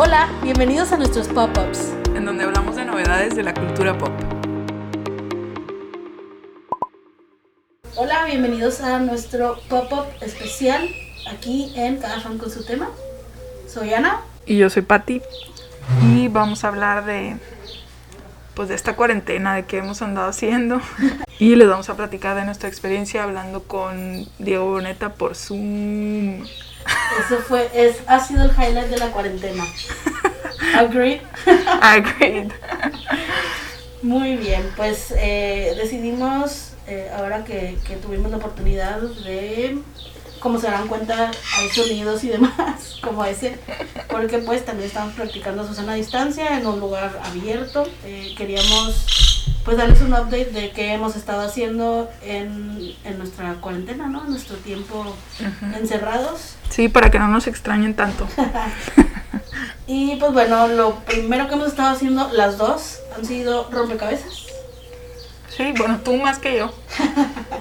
Hola, bienvenidos a nuestros pop-ups. en donde hablamos de novedades de la cultura pop. Hola, bienvenidos a nuestro pop-up especial aquí en Cada fan con su tema. Soy Ana. Y yo soy Patti y vamos a hablar de pues de esta cuarentena, de qué hemos andado haciendo y les vamos a platicar de nuestra experiencia hablando con Diego Boneta por Zoom. Eso fue, es, ha sido el highlight de la cuarentena. Agreed. Agreed. Muy bien, pues eh, decidimos, eh, ahora que, que tuvimos la oportunidad de, como se darán cuenta, hay sonidos y demás, como ese, porque pues también estamos practicando Susana a distancia en un lugar abierto. Eh, queríamos pues darles un update de qué hemos estado haciendo en, en nuestra cuarentena, ¿no? En nuestro tiempo encerrados. Sí, para que no nos extrañen tanto. Y pues bueno, lo primero que hemos estado haciendo las dos han sido rompecabezas. Sí, bueno, tú más que yo.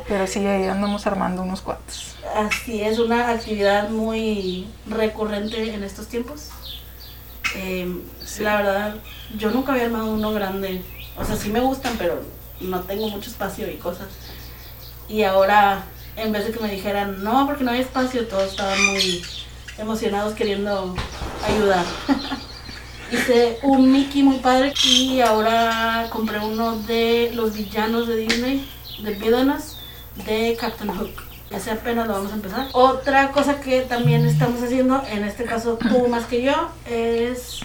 Pero sí, ahí andamos armando unos cuantos. Así es, una actividad muy recurrente en estos tiempos. Eh, Sí. La verdad, yo nunca había armado uno grande. O sea, sí me gustan, pero no tengo mucho espacio y cosas. Y ahora, en vez de que me dijeran, no, porque no hay espacio, todos estaban muy emocionados queriendo ayudar. Hice un Mickey muy padre y ahora compré uno de los villanos de Disney, de villanos, de Captain Hook. Ese apenas lo vamos a empezar. Otra cosa que también estamos haciendo, en este caso tú más que yo, es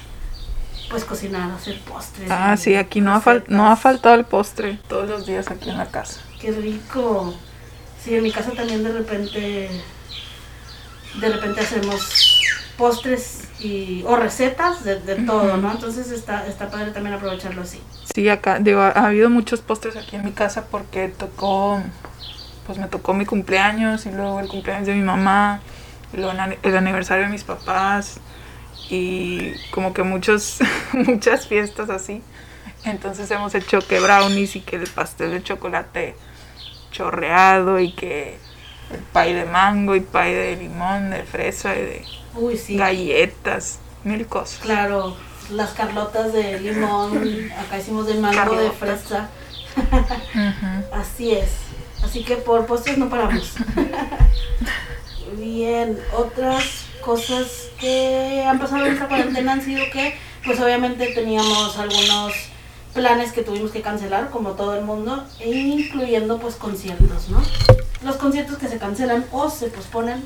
pues cocinar, hacer postres. Ah, sí, aquí no ha, fal- recetas. no ha faltado el postre todos los días aquí en la casa. Qué rico. Sí, en mi casa también de repente, de repente hacemos postres y, o recetas de, de todo, ¿no? Entonces está, está padre también aprovecharlo así. Sí, acá, digo, ha, ha habido muchos postres aquí en mi casa porque tocó, pues me tocó mi cumpleaños y luego el cumpleaños de mi mamá, y luego el aniversario de mis papás y como que muchos, muchas fiestas así. Entonces hemos hecho que brownies y que el pastel de chocolate chorreado y que el pay de mango y pay de limón, de fresa y de Uy, sí. galletas, mil cosas. Claro, las carlotas de limón, acá hicimos de mango, de Carlotas. fresa. Así es. Así que por postres no paramos. Bien, otras cosas que han pasado en esta cuarentena han sido que, pues obviamente teníamos algunos planes que tuvimos que cancelar, como todo el mundo, e incluyendo pues conciertos, ¿no? Los conciertos que se cancelan o se posponen.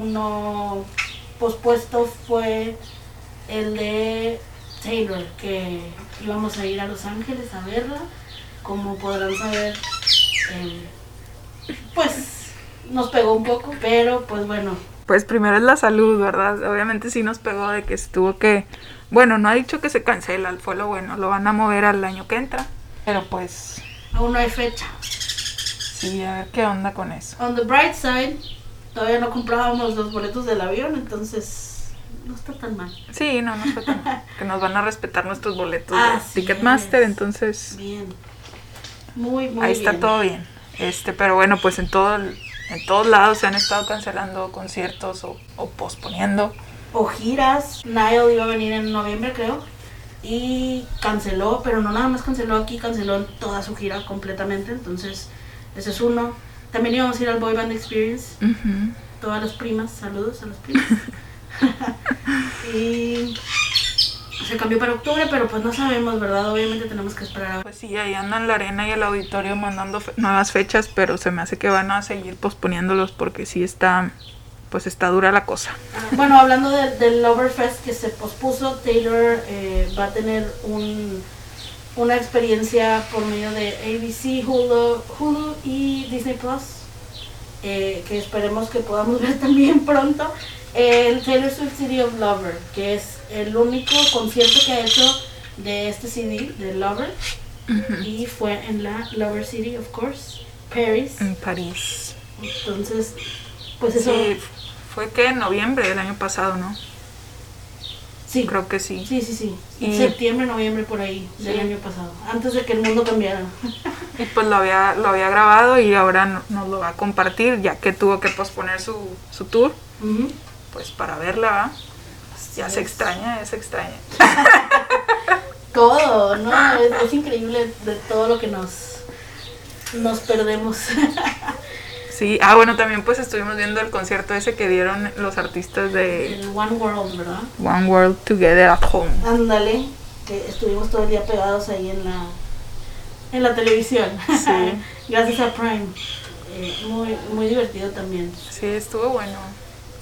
Uno pospuesto fue el de Taylor, que íbamos a ir a Los Ángeles a verla. Como podrán saber, eh, pues nos pegó un poco, pero pues bueno, Pues primero es la salud, ¿verdad? Obviamente sí nos pegó de que estuvo que... Bueno, no ha dicho que se cancela, fue lo bueno, lo van a mover al año que entra. Pero pues aún no hay fecha. sí, a ver qué onda con eso. On the bright side, todavía no comprábamos los boletos del avión, entonces no está tan mal. Sí, no, no fue tan mal, que nos van a respetar nuestros boletos de Ticketmaster, es. entonces Bien. Muy, muy ahí bien. está todo bien. Este, pero bueno, pues en todo el- en todos lados se han estado cancelando conciertos o, o posponiendo. O giras. Niall iba a venir en noviembre, creo. Y canceló, pero no nada más canceló aquí, canceló toda su gira completamente. Entonces, ese es uno. También íbamos a ir al Boy Band Experience. Ujú. Todas las primas, saludos a las primas. y se cambió para octubre, pero pues no sabemos, ¿verdad? Obviamente tenemos que esperar. Pues sí, ahí andan la arena y el auditorio mandando fe- nuevas fechas, pero se me hace que van a seguir posponiéndolos porque sí está, pues está dura la cosa. Bueno, hablando de- del Loverfest que se pospuso, Taylor eh, va a tener un, una experiencia por medio de ABC, Hulu, Hulu y Disney Plus, eh, que esperemos que podamos ver también pronto. El Taylor Swift City of Lover, que es el único concierto que ha hecho de este CD, de Lover, y fue en la Lover City, of course, Paris. En París. Entonces, pues eso. Sí, fue que en noviembre del año pasado, ¿no? sí. Creo que sí. Sí, sí, sí. Y- Septiembre, noviembre por ahí del año pasado. Antes de que el mundo cambiara. Y pues lo había, lo había grabado y ahora no- nos lo va a compartir, ya que tuvo que posponer su, su tour, pues para verla, ¿va? Ya se extraña, se extraña. Todo, ¿no? Es, es increíble de todo lo que nos, nos perdemos. Sí, ah, bueno, también pues estuvimos viendo el concierto ese que dieron los artistas de El One World, ¿verdad? One World Together at Home. Ándale, que estuvimos todo el día pegados ahí en la, en la televisión. Sí. Gracias a Prime. Eh, muy, muy divertido también. Sí, estuvo bueno.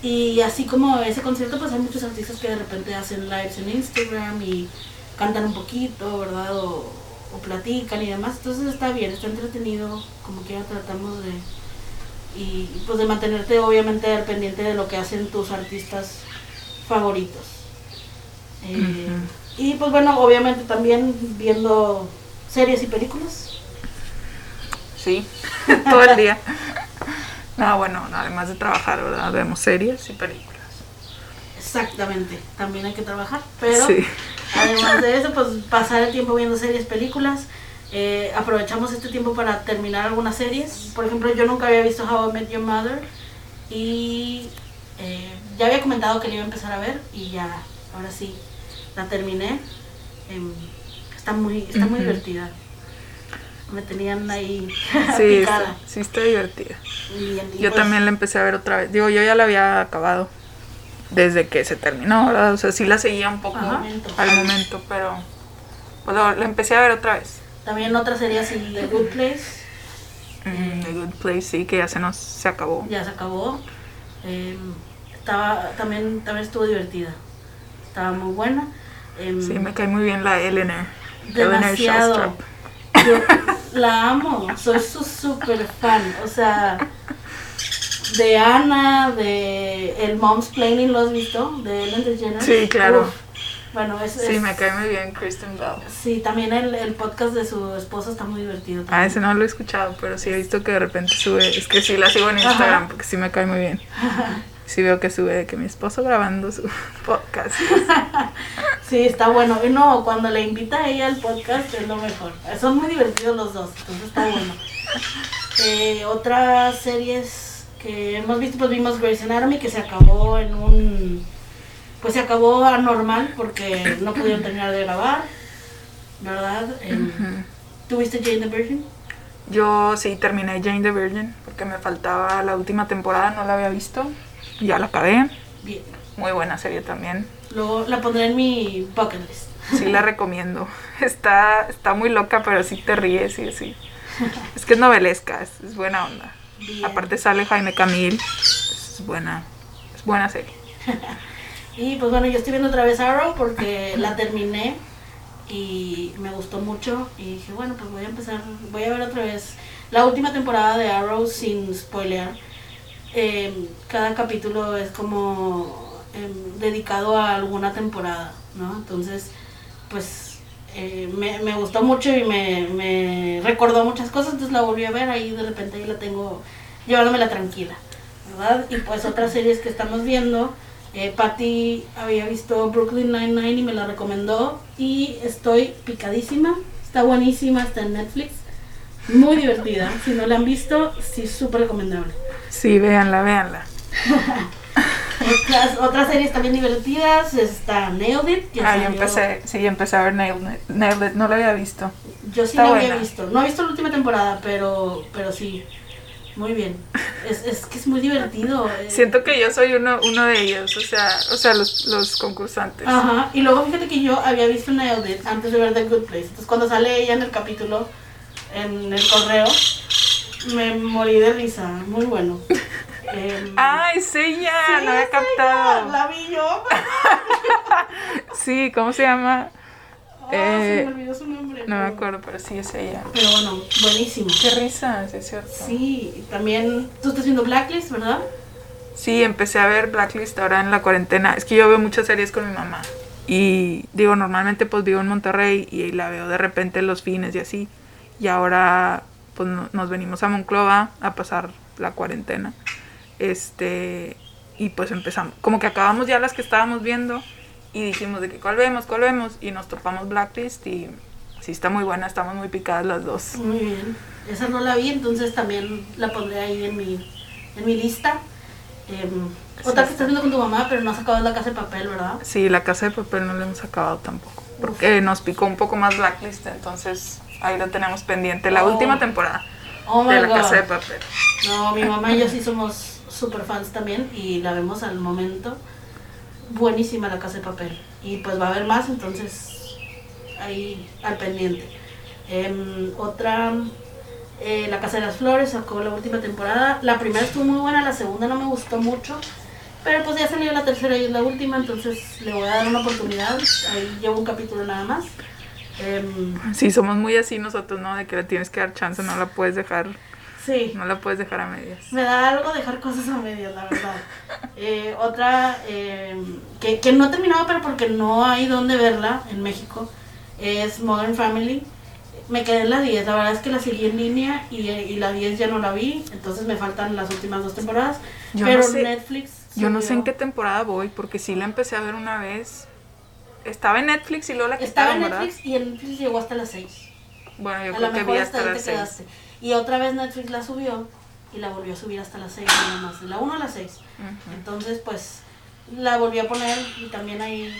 Y así como ese concierto, pues hay muchos artistas que de repente hacen lives en Instagram y cantan un poquito, ¿verdad? O, o platican y demás. Entonces está bien, está entretenido, como quiera tratamos de... Y pues de mantenerte obviamente al pendiente de lo que hacen tus artistas favoritos. Eh, Y pues bueno, obviamente también viendo series y películas. Sí, todo el día. No, bueno, además de trabajar, ¿verdad? Vemos series y películas. Exactamente, también hay que trabajar, pero Sí. además de eso, pues pasar el tiempo viendo series, películas. Eh, aprovechamos este tiempo para terminar algunas series. Por ejemplo, yo nunca había visto How I Met Your Mother y eh, ya había comentado que la iba a empezar a ver y ya, ahora sí, la terminé. Em, está muy, está muy divertida. Me tenían ahí Sí, picada. está, sí está divertida. Yo pues, también la empecé a ver otra vez. Digo, yo ya la había acabado desde que se terminó, ¿verdad? O sea, sí la seguía un poco Al momento. al momento, pero pues la empecé a ver otra vez. También otra serie así, The Good Place. Mm, The Good Place, sí, que ya se nos se acabó. ya se acabó. Eh, estaba, también, también estuvo divertida. Estaba muy buena. Em, Sí, me cae muy bien la Eleanor. Eleanor demasiado. Shellstrop. Yo la amo, soy su super fan. O sea, de Ana, de el Mom's Planning, ¿lo has visto? De Ellen DeGeneres. Sí, claro. Uf, bueno, es, Sí, es- me cae muy bien Kristen Bell. Sí, también el, el podcast de su esposa está muy divertido. Ah, también. ese no lo he escuchado, pero sí he visto que de repente sube. Es que sí la sigo en Instagram Ajá. porque sí me cae muy bien. Sí veo que sube de que mi esposo grabando su podcast. Sí, está bueno. Y no, cuando le invita a ella al podcast es lo mejor. Son muy divertidos los dos, entonces está bueno. Eh, otras series que hemos visto, pues vimos Grey's Anatomy, que se acabó en un... Pues se acabó anormal porque no pudieron terminar de grabar, ¿verdad? Em, Ujú. ¿Tuviste Jane the Virgin? Yo sí terminé Jane the Virgin porque me faltaba la última temporada, no la había visto. Ya la acabé. Bien. Muy buena serie también. Luego la pondré en mi bucket list. Sí la recomiendo. Está, está muy loca, pero sí te ríes y sí. Es que es novelesca, es, es buena onda. Bien. Aparte sale Jaime Camil. Es buena, es buena serie. Y pues bueno, yo estoy viendo otra vez Arrow porque la terminé y me gustó mucho y dije, bueno, pues voy a empezar, voy a ver otra vez la última temporada de Arrow sin spoilear. Em, cada capítulo es como em, dedicado a alguna temporada, ¿no? Entonces, pues eh, me, me gustó mucho y me, me recordó muchas cosas, entonces la volví a ver ahí de repente ahí la tengo llevándomela tranquila, ¿verdad? Y pues otras series que estamos viendo, eh, Patty había visto Brooklyn Nine-Nine y me la recomendó y estoy picadísima, está buenísima, está en Netflix, muy divertida, si no la han visto, sí, súper recomendable. Sí, véanla, véanla. Otras, otras series también divertidas está Nailed It, que Ah, yo empecé, sí, empecé a ver Nailed It, Nailed It, no la había visto. Yo sí Está la había visto. No he visto la última temporada, pero, pero sí. Muy bien. Es, es que es muy divertido. eh. Siento que yo soy uno, uno de ellos, o sea, o sea los, los concursantes. Ajá. Y luego fíjate que yo había visto Nailed It antes de ver The Good Place. Entonces cuando sale ella en el capítulo, en el correo, me morí de risa. Muy bueno. Em, ¡Ay, es ella! sí, no había captado. La vi yo. Sí, ¿cómo se llama? Ah, se Eh, me olvidó su nombre. No me acuerdo, pero sí es ella. Pero bueno, buenísimo. Qué risa, sí es cierto. Sí, y también tú estás viendo Blacklist, ¿verdad? Sí, empecé a ver Blacklist ahora en la cuarentena. Es que yo veo muchas series con mi mamá. Y digo, normalmente pues vivo en Monterrey y la veo de repente los fines y así. Y ahora pues no- nos venimos a Monclova a pasar la cuarentena. Este, y pues empezamos, como que acabamos ya las que estábamos viendo y dijimos de que cuál vemos, cuál vemos y nos topamos Blacklist y sí está muy buena, estamos muy picadas las dos. Muy bien. Esa no la vi, entonces también la pondré ahí en mi, en mi lista. Em, Otra que estás viendo con tu mamá, pero no has acabado la casa de papel, ¿verdad? Sí, la casa de papel no la hemos acabado tampoco. Porque nos picó un poco más Blacklist, entonces ahí lo tenemos pendiente. La Oh. última temporada Oh de la God. casa de papel. No, mi mamá y yo sí somos super fans también y la vemos al momento. Buenísima la casa de papel. Y pues va a haber más, entonces ahí al pendiente. Em, otra, eh, La Casa de las Flores sacó la última temporada. La primera estuvo muy buena, la segunda no me gustó mucho. Pero pues ya salió la tercera y es la última, entonces le voy a dar una oportunidad. Ahí llevo un capítulo nada más. Em, Sí, somos muy así nosotros, ¿no? De que le tienes que dar chance, no la puedes dejar, sí. no la puedes dejar a medias. Me da algo dejar cosas a medias, la verdad. Eh, otra eh, que, que no he terminado, pero porque no hay dónde verla en México, es Modern Family. Me quedé en la 10, la verdad es que la seguí en línea y, y la 10 ya no la vi, entonces me faltan las últimas dos temporadas. Yo pero no sé- Netflix. Yo no sé en qué temporada voy, porque sí la empecé a ver una vez. Estaba en Netflix y luego la Estaba quitaron, en ¿verdad? Netflix y en Netflix llegó hasta las 6. Bueno, yo a creo que vi hasta las te seis. quedaste. Y otra vez Netflix la subió y la volvió a subir hasta las 6 nada más, de la 1 a las 6. Ujú. Entonces, pues, la volví a poner y también ahí...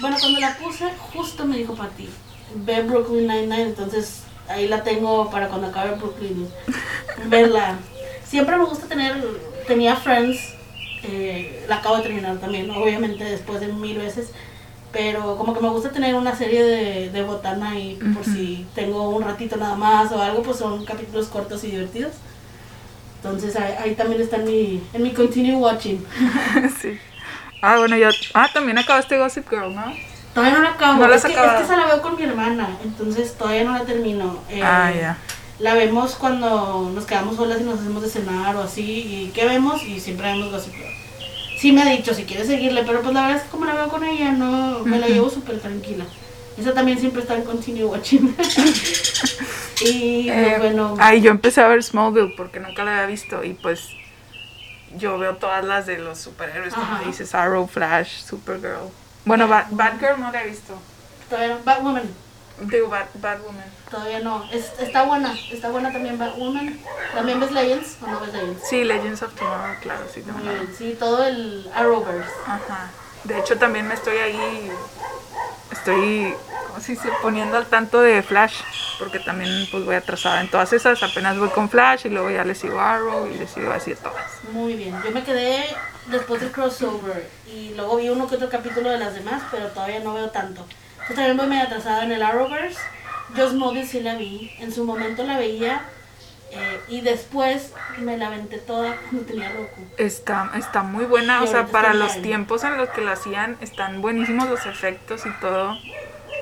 Bueno, cuando la puse, justo me dijo Pati, ve Brooklyn Nine-Nine, entonces ahí la tengo para cuando acabe Brooklyn, verla. Siempre me gusta tener, tenía Friends, eh, la acabo de terminar también, obviamente después de mil veces, pero como que me gusta tener una serie de, de botana ahí por Ujú. si tengo un ratito nada más o algo, pues son capítulos cortos y divertidos. Entonces ahí, ahí también está en mi, en mi continue watching. sí. Ah, bueno, ya. Ah, también acabaste Gossip Girl, ¿no? Todavía no la acabo. No la es, que, es que esa la veo con mi hermana, entonces todavía no la termino. Eh, ah, ya. La vemos cuando nos quedamos solas y nos hacemos de cenar o así. ¿Y qué vemos? Y siempre vemos Gossip Girl. Sí me ha dicho si quiere seguirle, pero pues la verdad es que como la veo con ella, no me la llevo súper tranquila. Esa también siempre está en continue watching. y pues, Eh, bueno, Ay, yo empecé a ver Smallville porque nunca la había visto y pues yo veo todas las de los superhéroes, como Ajá. dices, Arrow, Flash, Supergirl. Bueno, Bat- Batgirl no la he visto. no. Batwoman, Digo, Bat, Batwoman. todavía no. Es- está buena, está buena también Batwoman. ¿También ves Legends o no ves Legends? Sí, Legends of Tomorrow, claro, sí. Muy bien, sí, todo el Arrowverse. Ajá. De hecho, también me estoy ahí, estoy, ¿cómo se dice? Poniendo al tanto de Flash, porque también pues voy atrasada en todas esas, apenas voy con Flash y luego ya le sigo Arrow y le sigo así a todas. Muy bien, yo me quedé después del crossover y luego vi uno que otro capítulo de las demás, pero todavía no veo tanto. Yo también voy medio atrasada en el Arrowverse. Just Mobile sí la vi, en su momento la veía eh, y después me la aventé toda cuando tenía Roku. Está, está muy buena, Y o sea, para los bien. tiempos en los que lo hacían, están buenísimos los efectos y todo.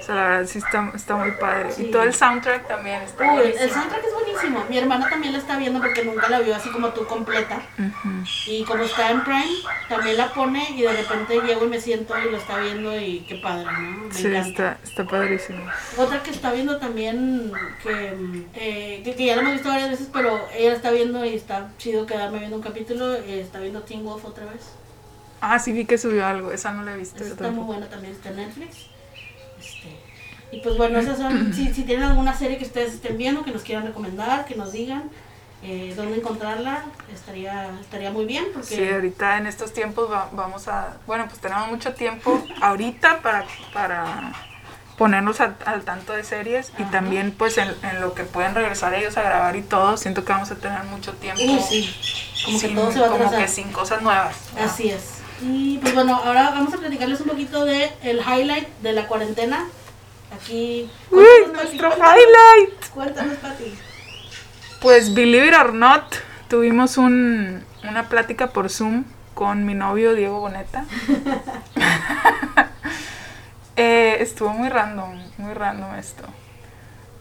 O sea, la verdad sí está, está muy padre. Sí. Y todo el soundtrack también está Uy, el soundtrack es buenísimo. Mi hermana también la está viendo porque nunca la vio así como tú completa. Y como está en Prime, también la pone y de repente llego y me siento y lo está viendo y qué padre, ¿no? Me Sí, encanta. está, está padrísimo. Otra que está viendo también, que, eh, que, que ya la hemos visto varias veces, pero ella está viendo y está chido quedarme viendo un capítulo, eh, está viendo Teen Wolf otra vez. Ah, sí vi que subió algo, esa no la he visto. Esa está muy buena también, está en Netflix. Este, y pues bueno, esas son, si, si tienen alguna serie que ustedes estén viendo, que nos quieran recomendar, que nos digan eh, dónde encontrarla, estaría, estaría muy bien, porque... Sí, ahorita en estos tiempos va- vamos a, bueno, pues tenemos mucho tiempo ahorita para, para ponernos al, al tanto de series y también pues en, en lo que pueden regresar ellos a grabar y todo, siento que vamos a tener mucho tiempo. Uy, sí, como que sin- todo se va a como que sin cosas nuevas. ¿no? Así es. Y pues bueno, ahora vamos a platicarles un poquito de el highlight de la cuarentena. Aquí. Uy, Pati, nuestro highlight. Cuéntanos, Pati. Pues believe it or not, tuvimos un, una plática por Zoom con mi novio Diego Boneta. Eh, estuvo muy random, muy random esto.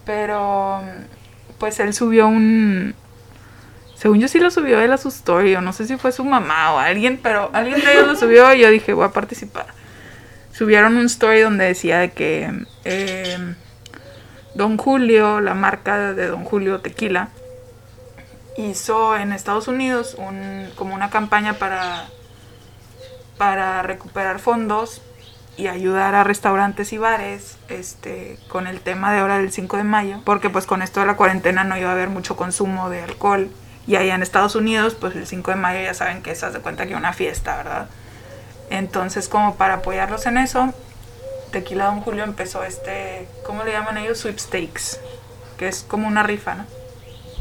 Pero pues él subió un... Según yo sí lo subió él a su story, o no sé si fue su mamá o alguien, pero alguien de ellos lo subió y yo dije, voy a participar. Subieron un story donde decía de que eh, Don Julio, la marca de Don Julio Tequila, hizo en Estados Unidos un, como una campaña para, para recuperar fondos y ayudar a restaurantes y bares este, con el tema de ahora del 5 de mayo, porque pues con esto de la cuarentena no iba a haber mucho consumo de alcohol Y allá en Estados Unidos, pues el 5 de mayo ya saben que se hace cuenta que una fiesta, ¿verdad? Entonces, como para apoyarlos en eso, Tequila Don Julio empezó este, ¿cómo le llaman ellos? Sweepstakes, que es como una rifa, ¿no?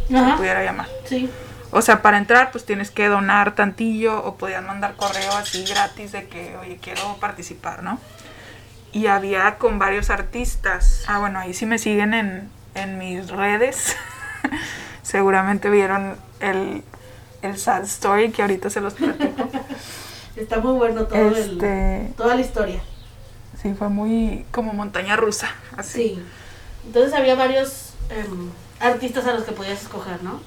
Se pudiera llamar. Sí. O sea, para entrar, pues tienes que donar tantillo o podías mandar correo así gratis de que, oye, quiero participar, ¿no? Y había con varios artistas. Ah, bueno, ahí sí me siguen en, en mis redes. Seguramente vieron el, el sad story que ahorita se los platico. Está muy bueno todo Este- el, toda la historia. Sí, fue muy como montaña rusa, así. Sí. Entonces había varios em, artistas a los que podías escoger, ¿no?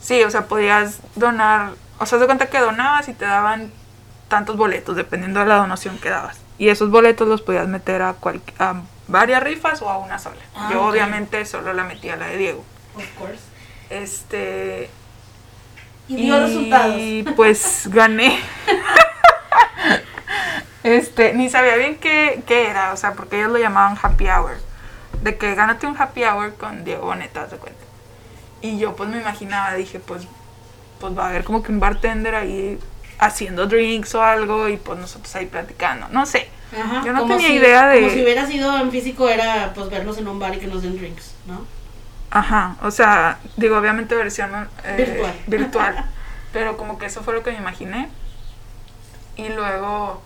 Sí, o sea, podías donar, o sea, se cuenta que donabas y te daban tantos boletos, dependiendo de la donación que dabas. Y esos boletos los podías meter a, cual- a varias rifas o a una sola. Ah, Yo obviamente solo la metí a la de Diego. Of course. Este... Y dio resultados. Y pues gané. este, ni sabía bien qué, qué era, o sea, porque ellos lo llamaban happy hour. De que gánate un happy hour con Diego Boneta, de cuenta. Y yo pues me imaginaba, dije, pues, pues va a haber como que un bartender ahí haciendo drinks o algo y pues nosotros ahí platicando. No sé. Ajá, Yo no tenía si- idea de- Como si hubiera sido en físico, era pues vernos en un bar y que nos den drinks, ¿no? Ajá, o sea, digo, obviamente versión eh, Virtual. virtual, pero como que eso fue lo que me imaginé. Y luego,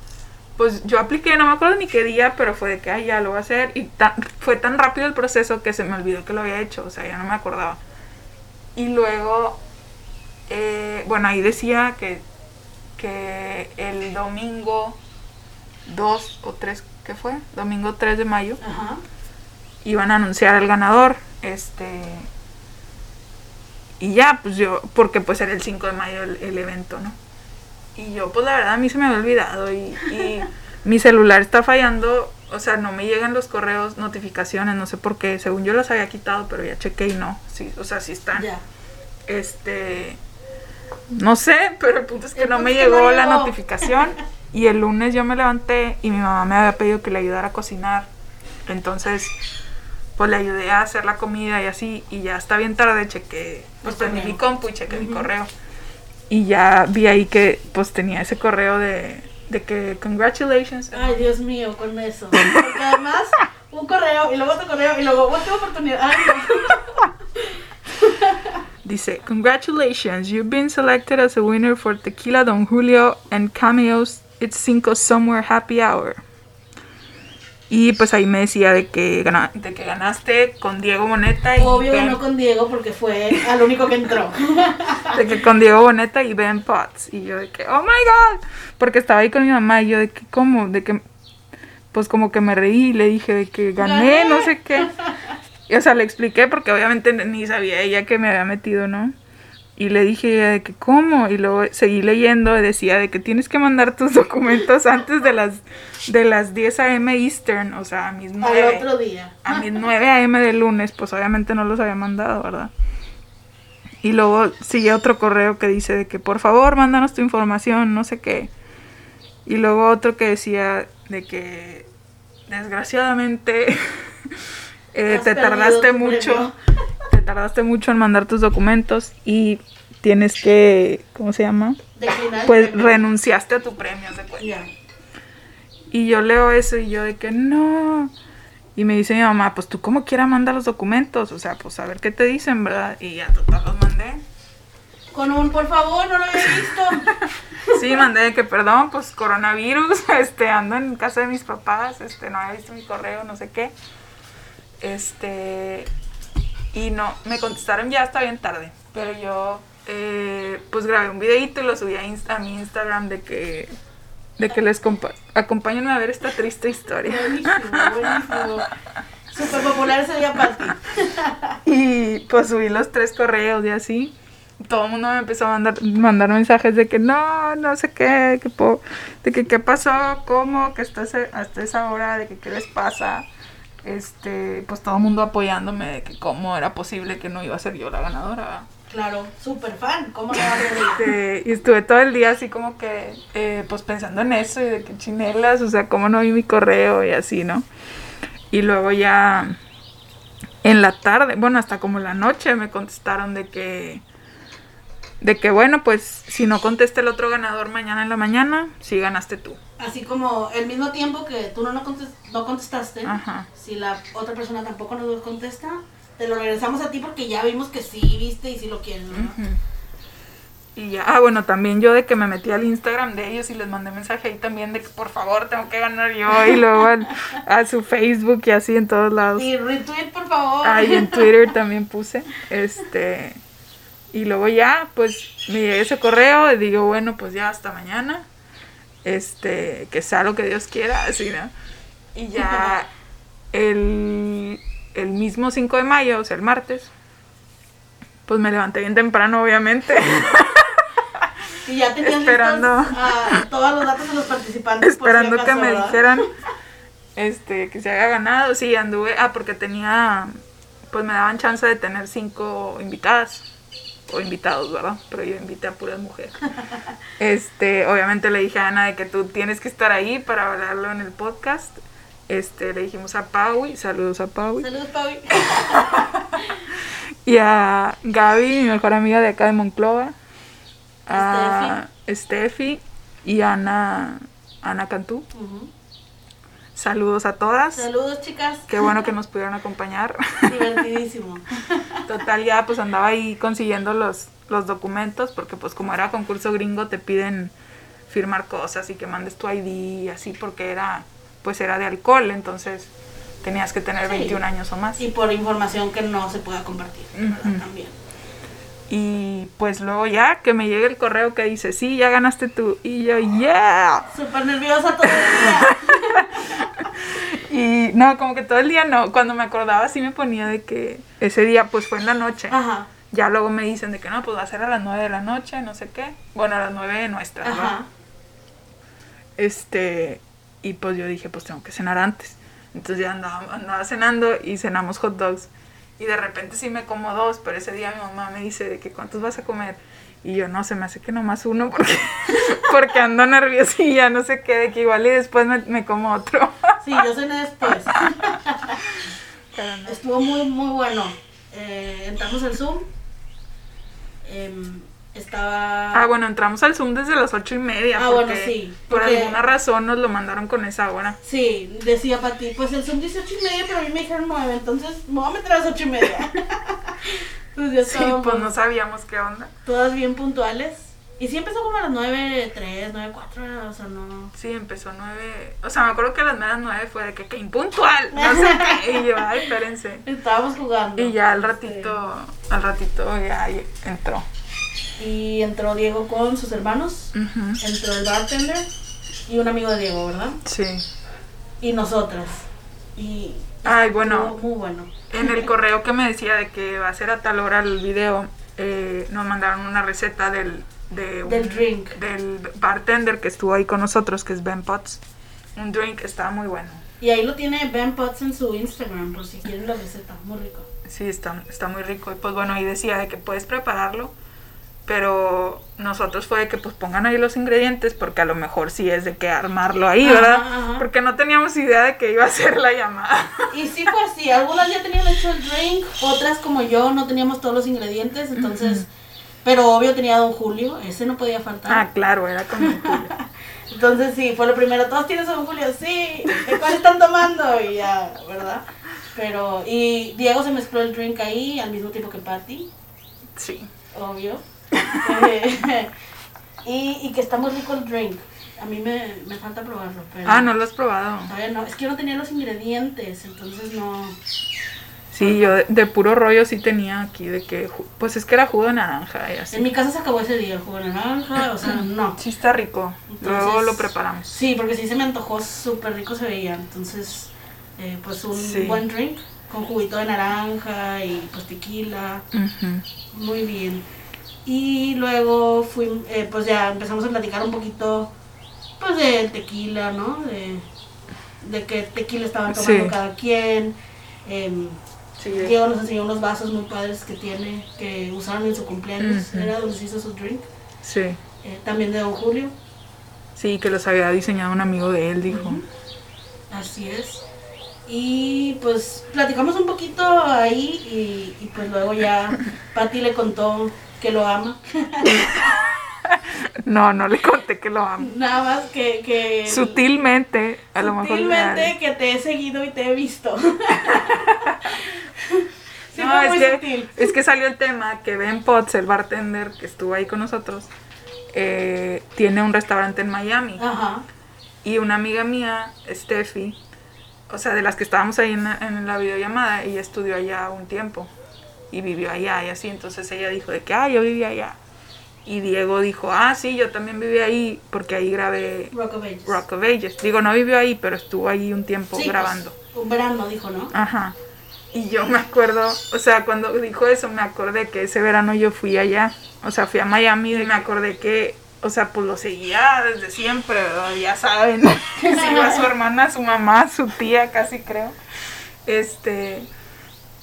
pues yo apliqué, no me acuerdo ni qué día, pero fue de que, ay, ya lo voy a hacer. Y tan- fue tan rápido el proceso que se me olvidó que lo había hecho, o sea, ya no me acordaba. Y luego, eh, bueno, ahí decía que, que el domingo 2 o 3, ¿qué fue? Domingo 3 de mayo Ajá. iban a anunciar al ganador, este y ya, pues yo, porque pues era el 5 de mayo el, el evento, ¿no? Y yo, pues la verdad a mí se me había olvidado y, y mi celular está fallando, o sea, no me llegan los correos, notificaciones, no sé por qué, según yo las había quitado, pero ya chequé y no, sí, o sea, sí están. Ya. Este, no sé, pero el punto es que no me llegó no la llegó. notificación y el lunes yo me levanté y mi mamá me había pedido que le ayudara a cocinar. Entonces, pues le ayudé a hacer la comida y así y ya está bien tarde, chequé, pues prendí correo. mi compu y chequé mi correo. Y ya vi ahí que pues tenía ese correo de, de que congratulations. Ay, Dios mío, con eso. Porque además, un correo y luego otro correo y luego otra oportunidad. Ay, no. Dice, congratulations, you've been selected as a winner for Tequila Don Julio and Cameos It's Cinco Somewhere Happy Hour. Y pues ahí me decía de que, gana- de que ganaste con Diego Boneta y Obvio Ben, ganó con Diego porque fue al único que entró. de que con Diego Boneta y Ben Potts. Y yo de que, oh my god, porque estaba ahí con mi mamá y yo de que, ¿cómo? De que, pues como que me reí y le dije de que gané, Gané. no sé qué. Y, o sea, le expliqué porque obviamente ni sabía ella que me había metido, ¿no? Y le dije de que, ¿cómo? Y luego seguí leyendo y decía de que tienes que mandar tus documentos antes de las, de las 10 a.m. Eastern, o sea, a mis Al 9. otro día. A mis 9 a.m. de lunes, pues obviamente no los había mandado, ¿verdad? Y luego sigue otro correo que dice de que por favor mándanos tu información, no sé qué. Y luego otro que decía de que desgraciadamente eh, te tardaste mucho, premio. te tardaste mucho en mandar tus documentos y tienes que, ¿cómo se llama? Declinar Pues renunciaste a tu premio, de cuenta. Y yo leo eso y yo de que no. Y me dice mi mamá, pues tú como quiera manda los documentos, o sea, pues a ver qué te dicen, ¿verdad? Y ya total los mandé. Con un, por favor, no lo había visto. Sí, mandé de que perdón, pues coronavirus, este, ando en casa de mis papás, este, no había visto mi correo, no sé qué. Este, y no, me contestaron ya está bien tarde, pero yo, eh, pues grabé un videito y lo subí a, Insta- a mi Instagram de que, de que les compa acompáñenme a ver esta triste historia. Buenísimo. Súper popular ese día para ti. Y pues subí los tres correos y así. Todo el mundo me empezó a mandar, mandar mensajes de que no, no sé qué, que po- de que qué pasó, cómo, que estás hasta esa hora, de que qué les pasa. Este, pues todo el mundo apoyándome de que cómo era posible que no iba a ser yo la ganadora. Claro, súper fan. ¿Cómo no va a? Este, y estuve todo el día así como que, eh, pues pensando en eso y de que chinelas, o sea, cómo no vi mi correo y así, ¿no? Y luego ya en la tarde, bueno, hasta como la noche me contestaron de que, de que bueno, pues si no contesta el otro ganador mañana en la mañana, sí ganaste tú. Así como el mismo tiempo que tú no, no, contes- no contestaste, Ajá. si la otra persona tampoco nos contesta, te lo regresamos a ti porque ya vimos que sí viste y sí lo quieres, ¿no? Y ya, ah, bueno, también yo de que me metí al Instagram de ellos y les mandé mensaje ahí también de que por favor tengo que ganar yo y luego al- a su Facebook y así en todos lados. Y retweet, por favor. Ahí en Twitter también puse. Este. Y luego ya, pues me llega ese correo y digo, bueno, pues ya hasta mañana. Este, que sea lo que Dios quiera, así, ¿no? Y ya el, el mismo 5 de mayo, o sea, el martes, pues me levanté bien temprano, obviamente. Y ya tenías Esperando. listos, ah, todos los datos de los participantes. si esperando acaso, que me ¿verdad? dijeran este que se haya ganado. Sí, anduve, ah, porque tenía, pues me daban chance de tener cinco invitadas o invitados, ¿verdad? Pero yo invité a puras mujeres. Este, obviamente le dije a Ana de que tú tienes que estar ahí para hablarlo en el podcast. Este, le dijimos a Paui, saludos a Paui. Saludos, Pau. Y a Gaby, mi mejor amiga de acá de Monclova. A Steffi y Ana, Ana Cantú. Ujú. Saludos a todas. Saludos, chicas. Qué bueno que nos pudieron acompañar. Divertidísimo. Total, ya pues andaba ahí consiguiendo los, los documentos, porque pues como era concurso gringo te piden firmar cosas y que mandes tu ID y así, porque era, pues era de alcohol, entonces tenías que tener Sí. 21 años o más. Y por información que no se pueda compartir, ¿verdad? Ujú. También. Y pues luego ya que me llegue el correo que dice, sí, ya ganaste tú. Y yo, yeah. Súper nerviosa día. Y no, como que todo el día no. Cuando me acordaba sí me ponía de que ese día pues fue en la noche. Ajá. Ya luego me dicen de que no, pues va a ser a las 9 de la noche, no sé qué. Bueno, a las 9 de nuestra, ¿verdad? Ajá. Este, y pues yo dije, pues tengo que cenar antes. Entonces ya andaba, andaba cenando y cenamos hot dogs. Y de repente sí me como dos, pero ese día mi mamá me dice de que cuántos vas a comer. Y yo no, se me hace que nomás uno porque, porque ando nerviosilla, no sé qué, de que igual y después me, me como otro. Sí, yo cené después. Pero no. Estuvo muy, muy bueno. Eh, entramos al Zoom. Em, estaba. Ah, bueno, entramos al Zoom desde las ocho y media. Ah, porque bueno, sí, Por alguna razón nos lo mandaron con esa hora. Sí, decía para ti, pues el Zoom dice ocho y media, pero a mí me dijeron nueve, entonces me voy a meter a las ocho y media. pues ya Sí, pues no sabíamos qué onda. todas bien puntuales. Y sí empezó como a las nueve, tres, nueve, cuatro, o sea, no... Sí, empezó nueve. O sea, me acuerdo que a las meras nueve fue de que, que impuntual. No sé qué. Y yo, ay, espérense. Estábamos jugando. Y ya al ratito, al ratito ya entró. Y entró Diego con sus hermanos, entró el bartender y un amigo de Diego, ¿verdad? Sí. Y nosotras. Y Ay, bueno. estuvo muy bueno. En el correo que me decía de que va a ser a tal hora el video, eh, nos mandaron una receta del, de un- Del drink. del bartender que estuvo ahí con nosotros, que es Ben Potts. Un drink estaba muy bueno. Y ahí lo tiene Ben Potts en su Instagram, por si quieren la receta, muy rico. Sí, está, está muy rico. Y pues bueno, ahí decía de que puedes prepararlo, pero nosotros fue de que pues pongan ahí los ingredientes, porque a lo mejor sí es de que armarlo ahí, ¿verdad? ajá. Porque no teníamos idea de que iba a ser la llamada. Y sí fue así, algunas ya tenían hecho el drink, otras como yo no teníamos todos los ingredientes, entonces, pero obvio tenía Don Julio, ese no podía faltar. Ah, claro, era como... Entonces sí, fue lo primero, todos tienen a Don Julio, sí, ¿de cuál están tomando? Y ya, ¿verdad? Pero, y Diego se mezcló el drink ahí al mismo tiempo que Patty, Sí. obvio. Eh, y, y que está muy rico el drink. A mí me, me falta probarlo, pero Ah, no lo has probado. todavía no. Es que yo no tenía los ingredientes, entonces no. Sí, yo de, de puro rollo sí tenía aquí de que, pues es que era jugo de naranja y así. En mi casa se acabó ese día el jugo de naranja, o sea, no. Sí está rico. Luego lo preparamos. Sí, porque sí se me antojó, súper rico se veía. Entonces, eh, pues un Sí. buen drink con juguito de naranja y pues tequila, muy bien. Y luego fui, eh, pues ya empezamos a platicar un poquito, pues de tequila, ¿no? De, de qué tequila estaban tomando Sí. cada quien. Em, Sí, Diego nos enseñó unos vasos muy padres que tiene, que usaron en su cumpleaños, Ujú. era donde se hizo su drink. sí. Eh, también de Don Julio, Sí, que los había diseñado un amigo de él, dijo. así es. Y pues platicamos un poquito ahí y, y pues luego ya Patti le contó que lo ama. No, no le conté que lo amo. Nada más que... que Sutilmente, a lo mejor. Sutilmente que te he seguido y te he visto. Sí, No, es muy que, sutil. es que salió el tema que Ben Potts, el bartender que estuvo ahí con nosotros, eh, tiene un restaurante en Miami. Ajá. Y una amiga mía, Steffi, o sea, de las que estábamos ahí en la, en la videollamada, ella estudió allá un tiempo y vivió allá y así. Entonces ella dijo de que, ah, yo vivía allá. Y Diego dijo, ah, sí, yo también viví ahí porque ahí grabé Rock of Ages. Rock of Ages. Digo, no vivió ahí, pero estuvo ahí un tiempo Sí, grabando. pues, un verano, dijo, ¿no? Ajá. Y yo me acuerdo, o sea, cuando dijo eso, me acordé que ese verano yo fui allá. O sea, fui a Miami y me acordé que, o sea, pues lo seguía desde siempre, ¿verdad? ya saben. que se iba su hermana, su mamá, su tía, casi creo. Este.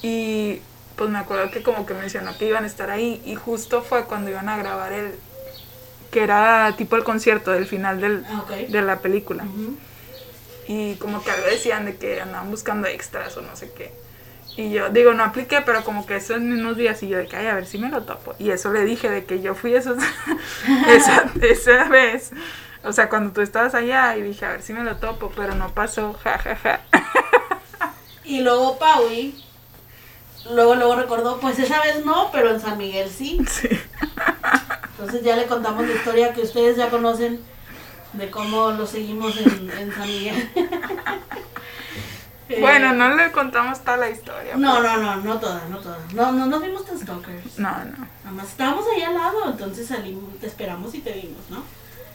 Y pues me acuerdo que como que mencionó que iban a estar ahí. Y justo fue cuando iban a grabar el. que era tipo el concierto del final del, Ah, ok. de la película. Y como que algo decían de que andaban buscando extras o no sé qué. Y yo digo, no apliqué, pero como que esos mismos días y yo de que, ay, a ver si me lo topo. Y eso le dije de que yo fui esos, esa, esa vez. O sea, cuando tú estabas allá y dije, a ver si me lo topo, pero no pasó, ja, ja, ja. Y luego Paui, luego, luego recordó, pues esa vez no, pero en San Miguel sí. Sí. Entonces ya le contamos la historia que ustedes ya conocen de cómo lo seguimos en, en San Miguel. Eh, Bueno, no le contamos toda la historia. No, no, no, no toda, no toda. No, no nos vimos tan stalkers. No, no. Nada más estábamos ahí al lado, entonces salimos, te esperamos y te vimos, ¿no?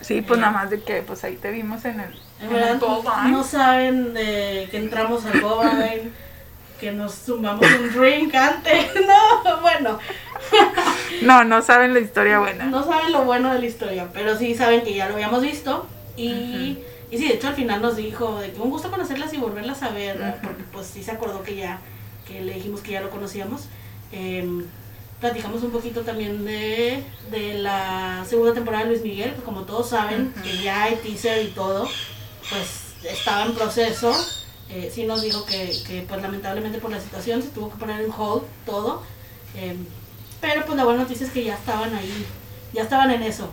Sí, pues nada más de que, pues ahí te vimos en el, En en verdad, el no saben de que entramos al Goldline, que nos sumamos un drink antes. No, bueno, No, no saben la historia buena. no saben lo bueno de la historia, pero sí saben que ya lo habíamos visto. Y, y sí, de hecho al final nos dijo de que un gusto conocerlas y volverlas a ver, ¿no? Ujú. porque pues sí se acordó que ya, que le dijimos que ya lo conocíamos. Em, platicamos un poquito también de, de la segunda temporada de Luis Miguel, que como todos saben, Ujú. que ya hay teaser y todo, pues estaba en proceso. Eh, sí nos dijo que, que, pues lamentablemente por la situación se tuvo que poner en hold todo. Em, pero pues la buena noticia es que ya estaban ahí, ya estaban en eso.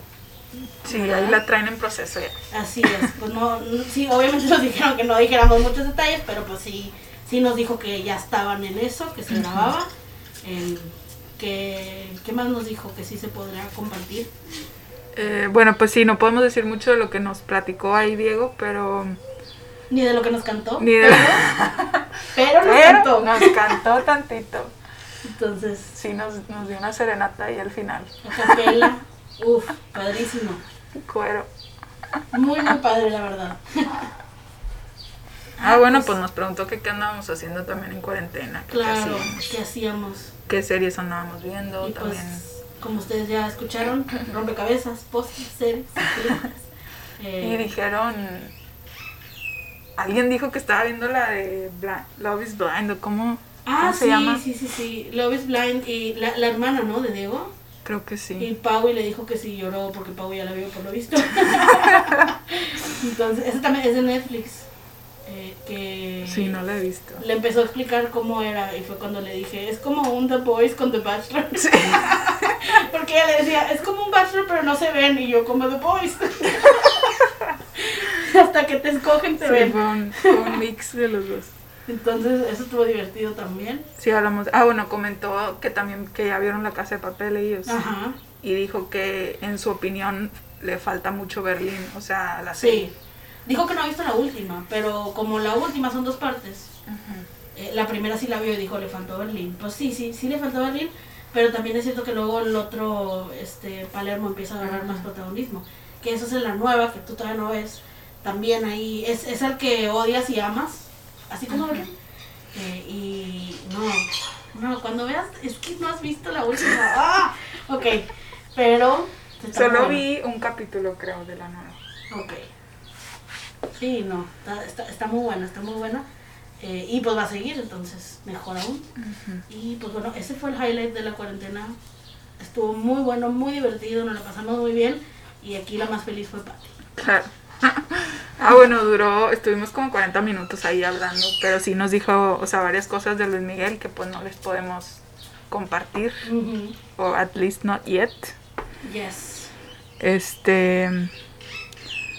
Sí, ahí la traen en proceso ya. Así es, pues no, no- sí, obviamente nos dijeron que no dijéramos muchos detalles, pero pues sí, sí nos dijo que ya estaban en eso, que se grababa. em, que, ¿Qué más nos dijo? Que sí se podría compartir. Eh, bueno, pues sí, no podemos decir mucho de lo que nos platicó ahí Diego, pero... Ni de lo que nos cantó. Ni de- Pero, pero nos Pero cantó. nos cantó tantito. Entonces, Sí, nos, nos dio una serenata ahí al final. capela, uff, padrísimo. Cuero. Muy, muy padre, la verdad. Ah, bueno, pues- pues nos preguntó que qué andábamos haciendo también en cuarentena. que Claro, ¿qué hacíamos? qué series andábamos viendo Y pues, también. como ustedes ya escucharon, rompecabezas, postes, series, películas. Eh, Y dijeron... Alguien dijo que estaba viendo la de Bla- Love is Blind o cómo, Ah, ¿cómo se sí, llama. sí, sí, sí. Love is Blind y la, la hermana, ¿no? De Diego. Creo que sí. Y Pau le dijo que sí lloró porque Pau ya la vio por lo visto. Entonces, ese también es de Netflix. eh, que Sí, no la he visto. le empezó a explicar cómo era y fue cuando le dije, es como un The Boys con The Bachelor. porque ella le decía, es como un Bachelor pero no se ven y yo como The Boys. Hasta que te escogen te Sí, ven. fue un, fue un mix de los dos. Entonces, eso estuvo divertido también. Sí, hablamos. Ah, bueno, comentó que también que ya vieron la casa de papel ellos. Ajá. Y dijo que en su opinión le falta mucho Berlín, o sea, la serie. Sí. Dijo que no ha visto la última, pero como la última son dos partes, Ujú. eh, la primera sí la vio y dijo le faltó Berlín. Pues sí, sí, sí le faltó Berlín, pero también es cierto que luego el otro, este, Palermo empieza a agarrar más protagonismo. Que eso es en la nueva, que tú todavía no ves. También ahí, es, es el que odias y amas, así como Berlín. Eh, y no, no, cuando veas, es que no has visto la última. ¡Ah! Ok, pero... Solo vi un capítulo, creo, de la nueva. Ok. Sí, no, está, está, está muy buena, está muy buena. Eh, y pues va a seguir, entonces, mejor aún. Y pues bueno, ese fue el highlight de la cuarentena. Estuvo muy bueno, muy divertido, nos la pasamos muy bien. Y aquí la más feliz fue Patti. Claro. Ah, bueno, duró, estuvimos como 40 minutos ahí hablando, pero sí nos dijo, o sea, varias cosas de Luis Miguel que pues no les podemos compartir, Ujú. o at least not yet. Yes. Este,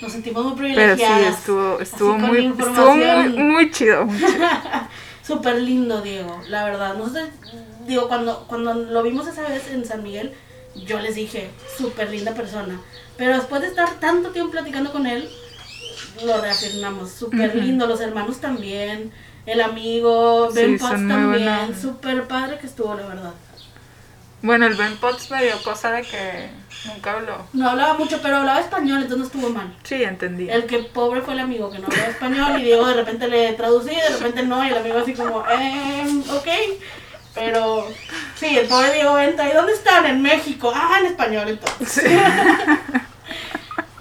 Nos sentimos muy pero sí, privilegiadas. estuvo, estuvo muy, estuvo muy, muy chido. muy chido. Súper lindo, Diego, la verdad. Nosotros, digo, cuando, cuando lo vimos esa vez en San Miguel, yo les dije, súper linda persona. Pero después de estar tanto tiempo platicando con él, lo reafirmamos. Súper lindo, los hermanos también, el amigo, Sí, Ben Potts también. Súper padre que estuvo, la verdad. Bueno, el Ben Potts me dio cosa de que nunca habló. No hablaba mucho, pero hablaba español, entonces no estuvo mal. Sí, entendí. El que pobre fue el amigo que no hablaba español y Diego de repente le traducí, de repente no, y el amigo así como, eh, ok. Pero sí, el pobre Diego entra, ¿y dónde están? En México. Ah, en español entonces. Sí.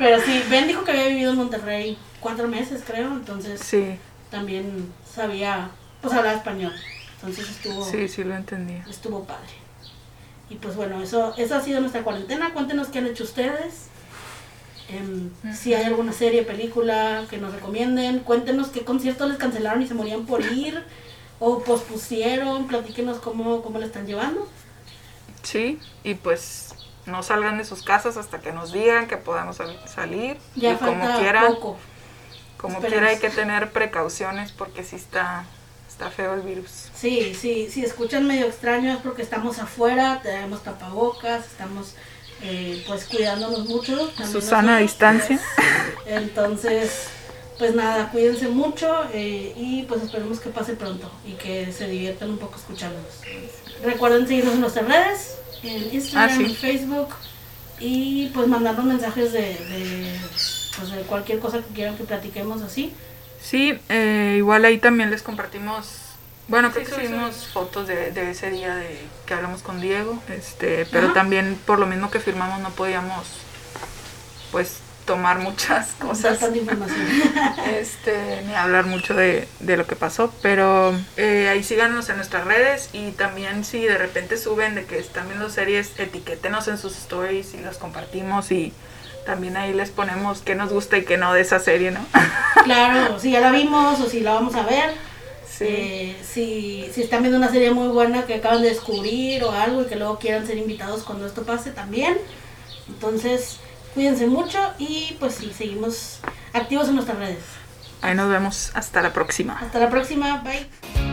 Pero sí, Ben dijo que había vivido en Monterrey cuatro meses, creo, entonces Sí, también sabía, pues hablaba español. Entonces estuvo, sí, sí lo entendí. estuvo padre. Y pues bueno, eso, eso ha sido nuestra cuarentena. Cuéntenos qué han hecho ustedes. Em, Si hay alguna serie, película que nos recomienden. Cuéntenos qué conciertos les cancelaron y se morían por ir. O pospusieron. Platíquenos cómo, cómo le están llevando. Sí, y pues no salgan de sus casas hasta que nos digan que podamos sal- salir. Ya y como quiera, poco. como Esperemos. quiera hay que tener precauciones porque sí está, está feo el virus. Sí, sí, si escuchan medio extraño es porque estamos afuera, tenemos tapabocas, estamos eh, pues cuidándonos mucho. Susana a distancia. Entonces, pues nada, cuídense mucho eh, y pues esperemos que pase pronto y que se diviertan un poco escuchándonos. Recuerden seguirnos en nuestras redes, en Instagram, Ah, sí. en Facebook y pues mandarnos mensajes de, de, pues, de cualquier cosa que quieran que platiquemos así. Sí, eh, igual ahí también les compartimos, bueno, creo Sí, que subimos sí. fotos de, de ese día de que hablamos con Diego, este, pero Ajá. también por lo mismo que firmamos no podíamos, pues, tomar muchas cosas. información. este, ni hablar mucho de, de lo que pasó, pero eh, ahí síganos en nuestras redes y también si de repente suben de que están viendo series, etiquétenos en sus stories y las compartimos y también ahí les ponemos qué nos gusta y qué no de esa serie, ¿no? claro, si ya la vimos o si la vamos a ver. sí. Eh, si, si están viendo una serie muy buena que acaban de descubrir o algo y que luego quieran ser invitados cuando esto pase también. Entonces, cuídense mucho y pues sí, seguimos activos en nuestras redes. Ahí nos vemos hasta la próxima. Hasta la próxima, bye.